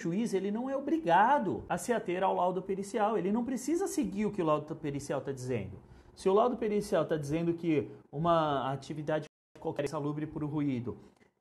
juiz ele não é obrigado a se ater ao laudo pericial, ele não precisa seguir o que o laudo pericial está dizendo. Se o laudo pericial está dizendo que uma atividade qualquer é salubre por ruído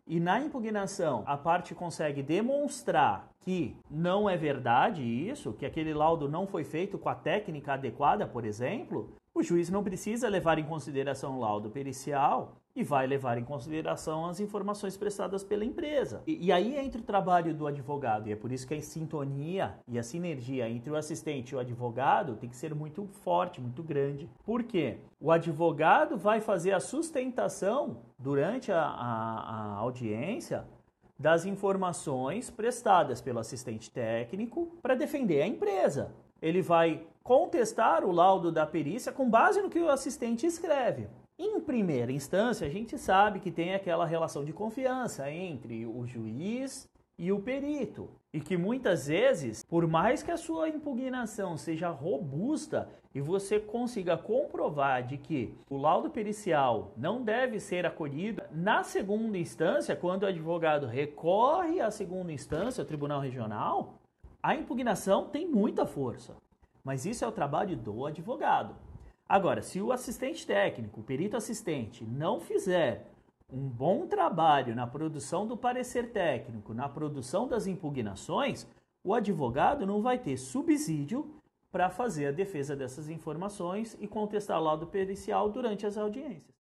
e na impugnação a parte consegue demonstrar que não é verdade isso, que aquele laudo não foi feito com a técnica adequada, por exemplo, o juiz não precisa levar em consideração o laudo pericial e vai levar em consideração as informações prestadas pela empresa. E, e, aí entra o trabalho do advogado, e é por isso que a sintonia e a sinergia entre o assistente e o advogado tem que ser muito forte, muito grande. Por quê? O advogado vai fazer a sustentação durante a, a, a audiência das informações prestadas pelo assistente técnico para defender a empresa. Ele vai contestar o laudo da perícia com base no que o assistente escreve. Em primeira instância, a gente sabe que tem aquela relação de confiança entre o juiz e o perito. E que muitas vezes, por mais que a sua impugnação seja robusta e você consiga comprovar de que o laudo pericial não deve ser acolhido, na segunda instância, quando o advogado recorre à segunda instância, ao tribunal regional, a impugnação tem muita força. Mas isso é o trabalho do advogado. Agora, se o assistente técnico, o perito assistente, não fizer um bom trabalho na produção do parecer técnico, na produção das impugnações, o advogado não vai ter subsídio para fazer a defesa dessas informações e contestar o laudo pericial durante as audiências.